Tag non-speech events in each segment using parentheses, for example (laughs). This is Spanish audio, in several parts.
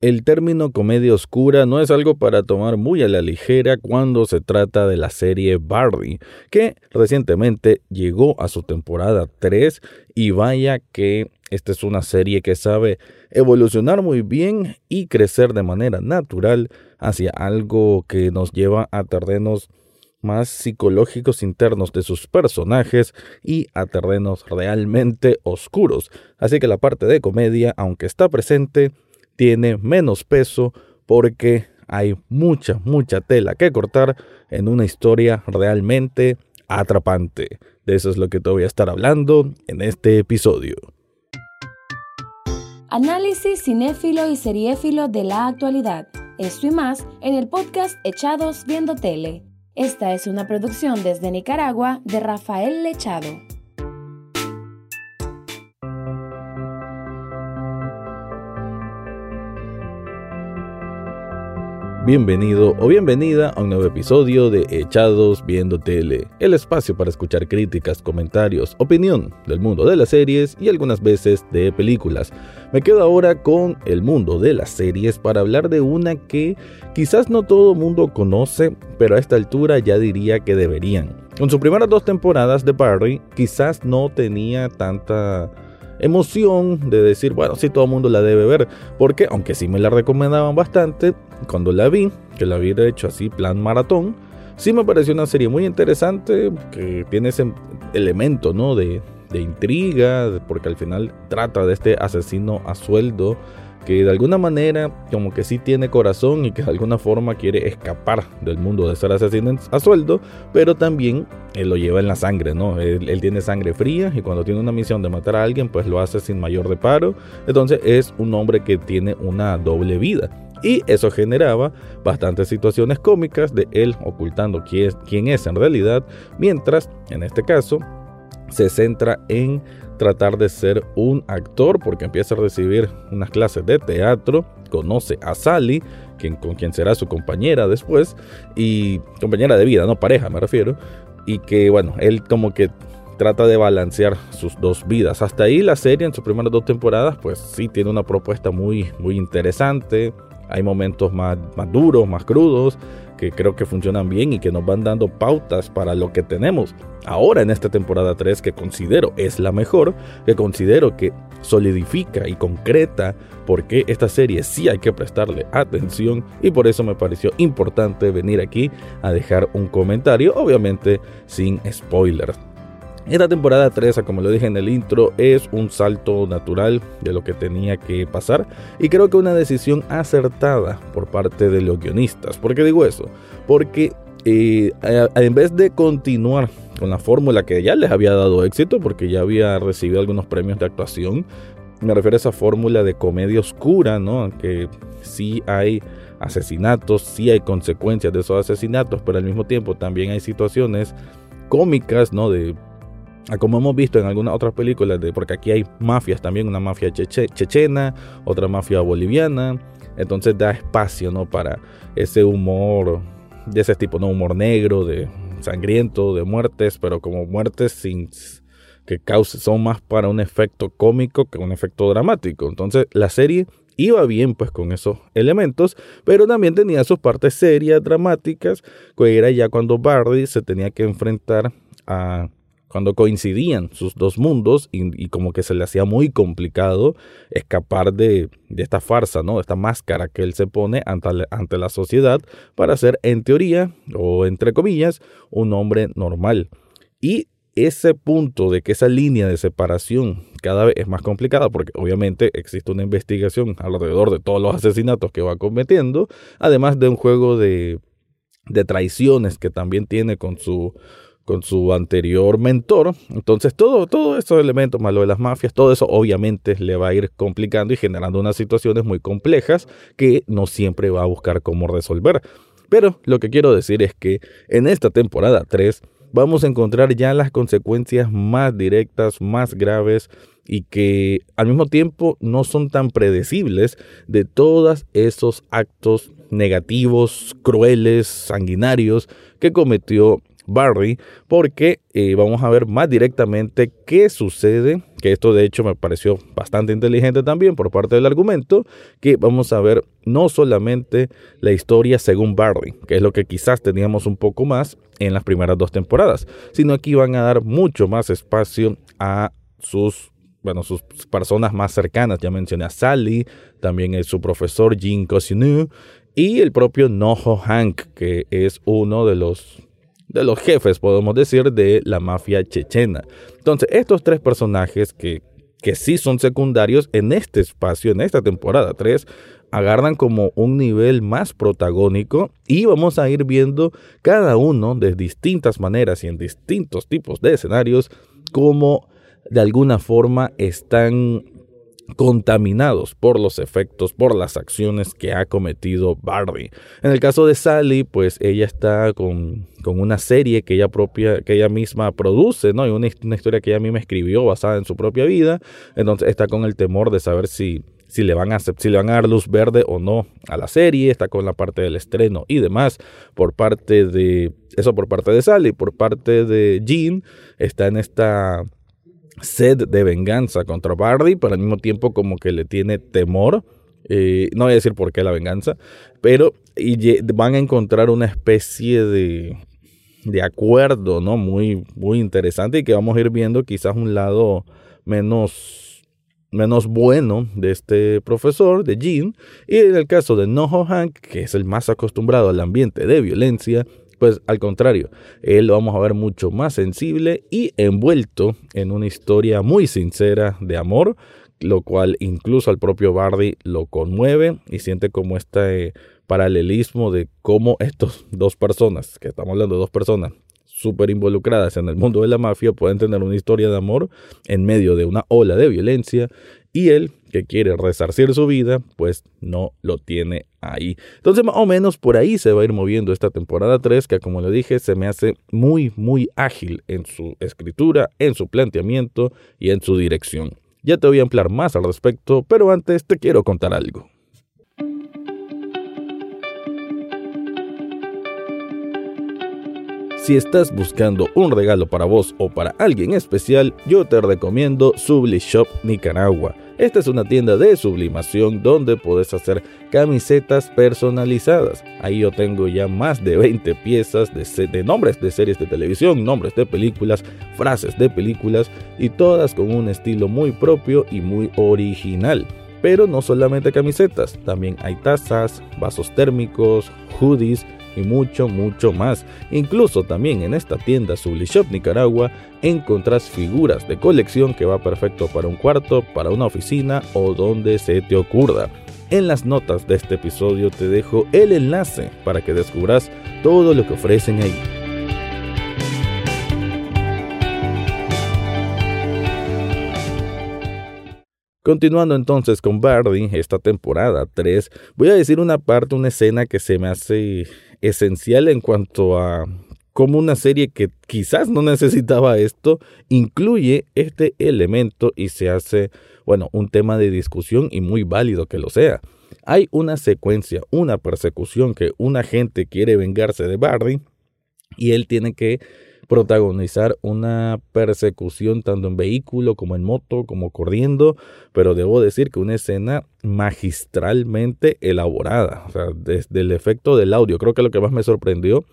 El término comedia oscura no es algo para tomar muy a la ligera cuando se trata de la serie Barry, que recientemente llegó a su temporada 3 y vaya que esta es una serie que sabe evolucionar muy bien y crecer de manera natural hacia algo que nos lleva a terrenos más psicológicos internos de sus personajes y a terrenos realmente oscuros. Así que la parte de comedia, aunque está presente, tiene menos peso porque hay mucha, mucha tela que cortar en una historia realmente atrapante. De eso es lo que te voy a estar hablando en este episodio. Análisis cinéfilo y seriéfilo de la actualidad. Esto y más en el podcast Echados Viendo Tele. Esta es una producción desde Nicaragua de Rafael Lechado. Bienvenido o bienvenida a un nuevo episodio de Echados Viendo Tele, el espacio para escuchar críticas, comentarios, opinión del mundo de las series y algunas veces de películas. Me quedo ahora con el mundo de las series para hablar de una que quizás no todo mundo conoce, pero a esta altura ya diría que deberían. Con sus primeras dos temporadas de Barry, quizás no tenía tanta emoción de decir, bueno, sí, todo el mundo la debe ver, porque aunque sí me la recomendaban bastante, cuando la vi, que la había hecho así, plan maratón, sí me pareció una serie muy interesante, que tiene ese elemento, ¿no? De, de intriga, porque al final trata de este asesino a sueldo que de alguna manera como que sí tiene corazón y que de alguna forma quiere escapar del mundo de ser asesino a sueldo, pero también él lo lleva en la sangre, ¿no? Él, tiene sangre fría y cuando tiene una misión de matar a alguien, pues lo hace sin mayor reparo. Entonces es un hombre que tiene una doble vida. Y eso generaba bastantes situaciones cómicas de él ocultando quién es, quién es en realidad, mientras en este caso se centra en tratar de ser un actor porque empieza a recibir unas clases de teatro, conoce a Sally, quien, con quien será su compañera después, y compañera de vida, no pareja me refiero, y que bueno, él como que trata de balancear sus dos vidas. Hasta ahí la serie en sus primeras dos temporadas pues sí tiene una propuesta muy, muy interesante, hay momentos más, duros, más crudos, que creo que funcionan bien y que nos van dando pautas para lo que tenemos ahora en esta temporada 3 que considero es la mejor, que considero que solidifica y concreta por qué esta serie sí hay que prestarle atención y por eso me pareció importante venir aquí a dejar un comentario, obviamente sin spoilers. Esta temporada 3, como lo dije en el intro, es un salto natural de lo que tenía que pasar y creo que una decisión acertada por parte de los guionistas. ¿Por qué digo eso? Porque eh, en vez de continuar con la fórmula que ya les había dado éxito, porque ya había recibido algunos premios de actuación, me refiero a esa fórmula de comedia oscura, ¿no? Que sí hay asesinatos, sí hay consecuencias de esos asesinatos, pero al mismo tiempo también hay situaciones cómicas, ¿no? De como hemos visto en algunas otras películas, de, porque aquí hay mafias también, una mafia chechena, otra mafia boliviana, entonces da espacio ¿no? para ese humor de ese tipo, ¿no? humor negro, de sangriento, de muertes, pero como muertes sin que cause, son más para un efecto cómico que un efecto dramático. Entonces la serie iba bien pues con esos elementos, pero también tenía sus partes serias, dramáticas, que era ya cuando Barry se tenía que enfrentar a cuando coincidían sus dos mundos y, como que se le hacía muy complicado escapar de, esta farsa, ¿no? Esta máscara que él se pone ante, ante la sociedad para ser, en teoría, o entre comillas, un hombre normal. Y ese punto de que esa línea de separación cada vez es más complicada porque obviamente existe una investigación alrededor de todos los asesinatos que va cometiendo, además de un juego de, de traiciones que también tiene con su con su anterior mentor. Entonces, todo, todos esos elementos, más lo de las mafias, todo eso obviamente le va a ir complicando y generando unas situaciones muy complejas que no siempre va a buscar cómo resolver. Pero lo que quiero decir es que en esta temporada 3 vamos a encontrar ya las consecuencias más directas, más graves y que al mismo tiempo no son tan predecibles de todos esos actos negativos, crueles, sanguinarios que cometió Barry, porque eh, vamos a ver más directamente qué sucede, que esto de hecho me pareció bastante inteligente también por parte del argumento, que vamos a ver no solamente la historia según Barry, que es lo que quizás teníamos un poco más en las primeras dos temporadas, sino aquí van a dar mucho más espacio a sus bueno, sus personas más cercanas, ya mencioné a Sally, también es su profesor Jean Cosinu y el propio Noho Hank, que es uno de los de los jefes, podemos decir, de la mafia chechena. Entonces, estos tres personajes que, que sí son secundarios en este espacio, en esta temporada 3, agarran como un nivel más protagónico y vamos a ir viendo cada uno de distintas maneras y en distintos tipos de escenarios cómo de alguna forma están contaminados por los efectos, por las acciones que ha cometido Barry. En el caso de Sally, pues ella está con, con una serie que ella propia, que ella misma produce, ¿no? Y una, una, historia que ella misma escribió basada en su propia vida. Entonces está con el temor de saber si, si, le van a, si le van a dar luz verde o no a la serie. Está con la parte del estreno y demás. Por parte de. Eso por parte de Sally. Por parte de Jean. Está en esta sed de venganza contra Bardi, pero al mismo tiempo como que le tiene temor. Eh, no voy a decir por qué la venganza, pero y van a encontrar una especie de, de acuerdo, ¿no? Muy, muy interesante y que vamos a ir viendo quizás un lado menos, menos bueno de este profesor, de Jean. Y en el caso de Noho Hank, que es el más acostumbrado al ambiente de violencia, pues al contrario, él lo vamos a ver mucho más sensible y envuelto en una historia muy sincera de amor, lo cual incluso al propio Bardi lo conmueve y siente como este paralelismo de cómo estas dos personas, que estamos hablando de dos personas súper involucradas en el mundo de la mafia, pueden tener una historia de amor en medio de una ola de violencia y él, que quiere resarcir su vida, pues no lo tiene ahí. Entonces, más o menos por ahí se va a ir moviendo esta temporada 3, que como le dije, se me hace muy, muy ágil en su escritura, en su planteamiento y en su dirección. Ya te voy a ampliar más al respecto, pero antes te quiero contar algo. Si estás buscando un regalo para vos o para alguien especial, yo te recomiendo Subli Shop Nicaragua. Esta es una tienda de sublimación donde puedes hacer camisetas personalizadas. Ahí yo tengo ya más de 20 piezas de, nombres de series de televisión, nombres de películas, frases de películas y todas con un estilo muy propio y muy original. Pero no solamente camisetas, también hay tazas, vasos térmicos, hoodies, y mucho, mucho más. Incluso también en esta tienda Sublishop Nicaragua encontrás figuras de colección que va perfecto para un cuarto, para una oficina o donde se te ocurra. En las notas de este episodio te dejo el enlace para que descubras todo lo que ofrecen ahí. Continuando entonces con Bardi, esta temporada 3, voy a decir una parte, una escena que se me hace esencial en cuanto a cómo una serie que quizás no necesitaba esto incluye este elemento y se hace, bueno, un tema de discusión y muy válido que lo sea. Hay una secuencia, una persecución que un agente quiere vengarse de Bardi y él tiene que protagonizar una persecución tanto en vehículo como en moto, como corriendo, pero debo decir que una escena magistralmente elaborada, o sea, desde el efecto del audio, creo que lo que más me sorprendió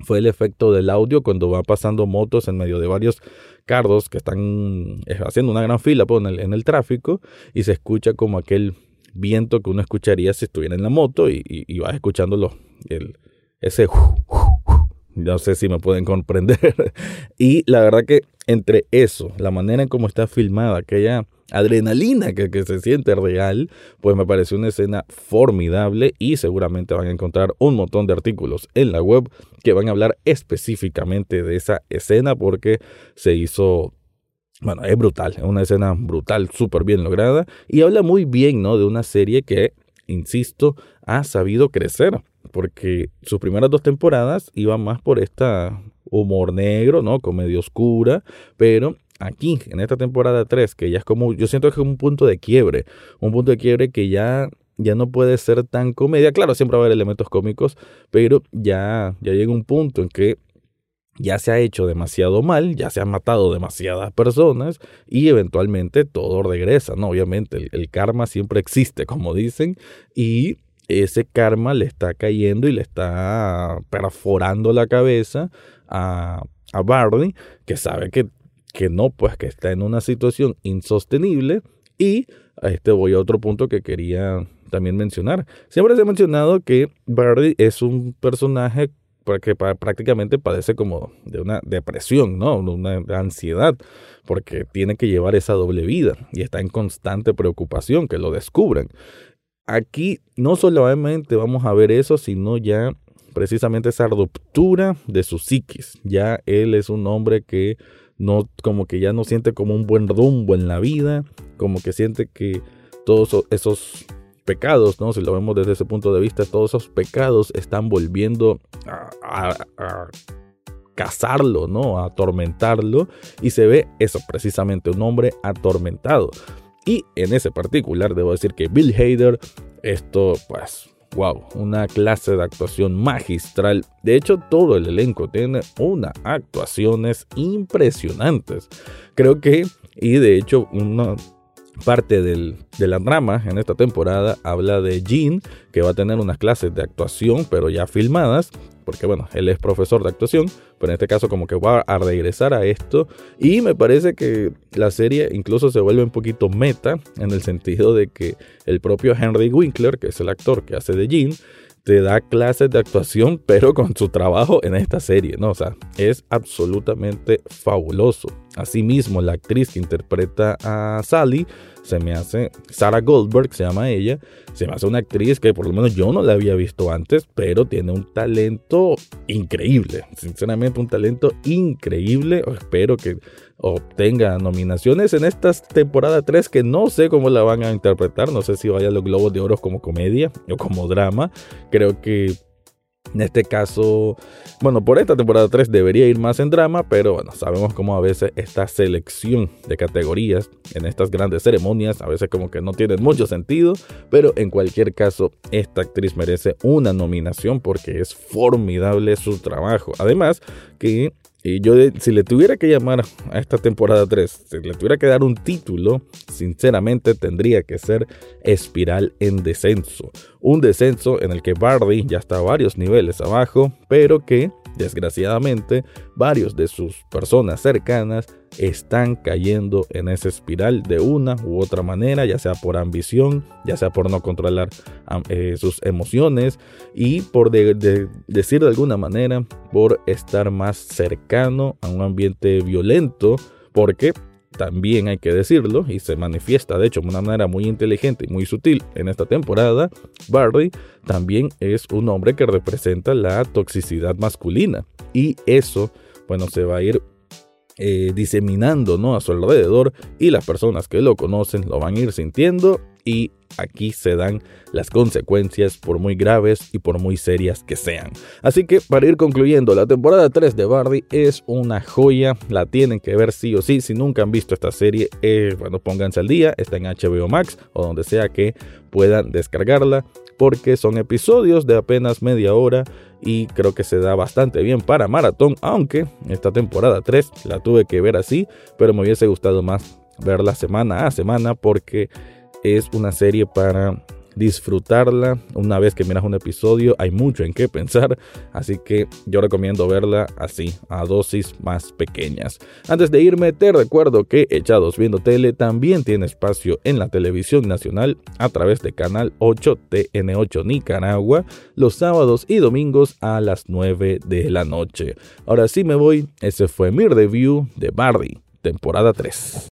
fue el efecto del audio cuando va pasando motos en medio de varios carros que están eh, haciendo una gran fila pues, en, el, tráfico y se escucha como aquel viento que uno escucharía si estuviera en la moto y, y, vas escuchando el, ese no sé si me pueden comprender. (laughs) y la verdad que entre eso, la manera en cómo está filmada, aquella adrenalina que, se siente real, pues me pareció una escena formidable y seguramente van a encontrar un montón de artículos en la web que van a hablar específicamente de esa escena porque se hizo bueno, es brutal, es una escena brutal, súper bien lograda y habla muy bien, ¿no? De una serie que, insisto, ha sabido crecer porque sus primeras dos temporadas iban más por esta humor negro, ¿no? Comedia oscura, pero aquí, en esta temporada 3, que ya es como, yo siento que es un punto de quiebre, un punto de quiebre que ya, ya no puede ser tan comedia, claro, siempre va a haber elementos cómicos, pero ya, ya llega un punto en que ya se ha hecho demasiado mal, ya se han matado demasiadas personas y eventualmente todo regresa, ¿no? Obviamente el, karma siempre existe, como dicen, y ese karma le está cayendo y le está perforando la cabeza a, a Barney, que sabe que, que no, pues que está en una situación insostenible y a este voy a otro punto que quería también mencionar. Siempre se ha mencionado que Barney es un personaje porque prácticamente padece como de una depresión, ¿no? Una ansiedad, porque tiene que llevar esa doble vida y está en constante preocupación que lo descubran. Aquí no solamente vamos a ver eso, sino ya precisamente esa ruptura de su psiquis. Ya él es un hombre que no, como que ya no siente como un buen rumbo en la vida, como que siente que todos esos pecados, ¿no? Si lo vemos desde ese punto de vista, todos esos pecados están volviendo a, cazarlo, ¿no? A atormentarlo. Y se ve eso, precisamente, un hombre atormentado. Y en ese particular, debo decir que Bill Hader, esto, pues, wow, una clase de actuación magistral. De hecho, todo el elenco tiene unas actuaciones impresionantes. Creo que, y de hecho, una parte del, de la trama en esta temporada habla de Jean, que va a tener unas clases de actuación, pero ya filmadas, porque bueno, él es profesor de actuación, pero en este caso como que va a regresar a esto, y me parece que la serie incluso se vuelve un poquito meta, en el sentido de que el propio Henry Winkler, que es el actor que hace de Jean, te da clases de actuación, pero con su trabajo en esta serie, ¿no? O sea, es absolutamente fabuloso. Asimismo, la actriz que interpreta a Sally se me hace, Sarah Goldberg se llama ella, se me hace una actriz que por lo menos yo no la había visto antes, pero tiene un talento increíble, sinceramente un talento increíble. Espero que obtenga nominaciones en esta temporada 3 que no sé cómo la van a interpretar, no sé si vaya a los Globos de Oro como comedia o como drama, creo que en este caso, bueno, por esta temporada 3 debería ir más en drama, pero bueno, sabemos cómo a veces esta selección de categorías en estas grandes ceremonias a veces como que no tienen mucho sentido, pero en cualquier caso esta actriz merece una nominación porque es formidable su trabajo. Además que y yo, si le tuviera que llamar a esta temporada 3, si le tuviera que dar un título, sinceramente tendría que ser Espiral en Descenso. Un descenso en el que Bardi ya está a varios niveles abajo, pero que Desgraciadamente, varios de sus personas cercanas están cayendo en esa espiral de una u otra manera, ya sea por ambición, ya sea por no controlar eh, sus emociones y por decir de alguna manera, por estar más cercano a un ambiente violento, porque también hay que decirlo, y se manifiesta de hecho de una manera muy inteligente y muy sutil en esta temporada, Barry también es un hombre que representa la toxicidad masculina. Y eso, bueno, se va a ir eh, diseminando ¿no? a su alrededor y las personas que lo conocen lo van a ir sintiendo y aquí se dan las consecuencias por muy graves y por muy serias que sean. Así que para ir concluyendo, la temporada 3 de Bardi es una joya, la tienen que ver sí o sí, si nunca han visto esta serie, eh, bueno, pónganse al día, está en HBO Max o donde sea que puedan descargarla, porque son episodios de apenas media hora y creo que se da bastante bien para maratón, aunque esta temporada 3 la tuve que ver así, pero me hubiese gustado más verla semana a semana porque es una serie para disfrutarla. Una vez que miras un episodio hay mucho en qué pensar. Así que yo recomiendo verla así a dosis más pequeñas. Antes de irme te recuerdo que Echados Viendo Tele también tiene espacio en la televisión nacional a través de canal 8 TN8 Nicaragua los sábados y domingos a las 9 de la noche. Ahora sí me voy. Ese fue mi review de Bardi temporada 3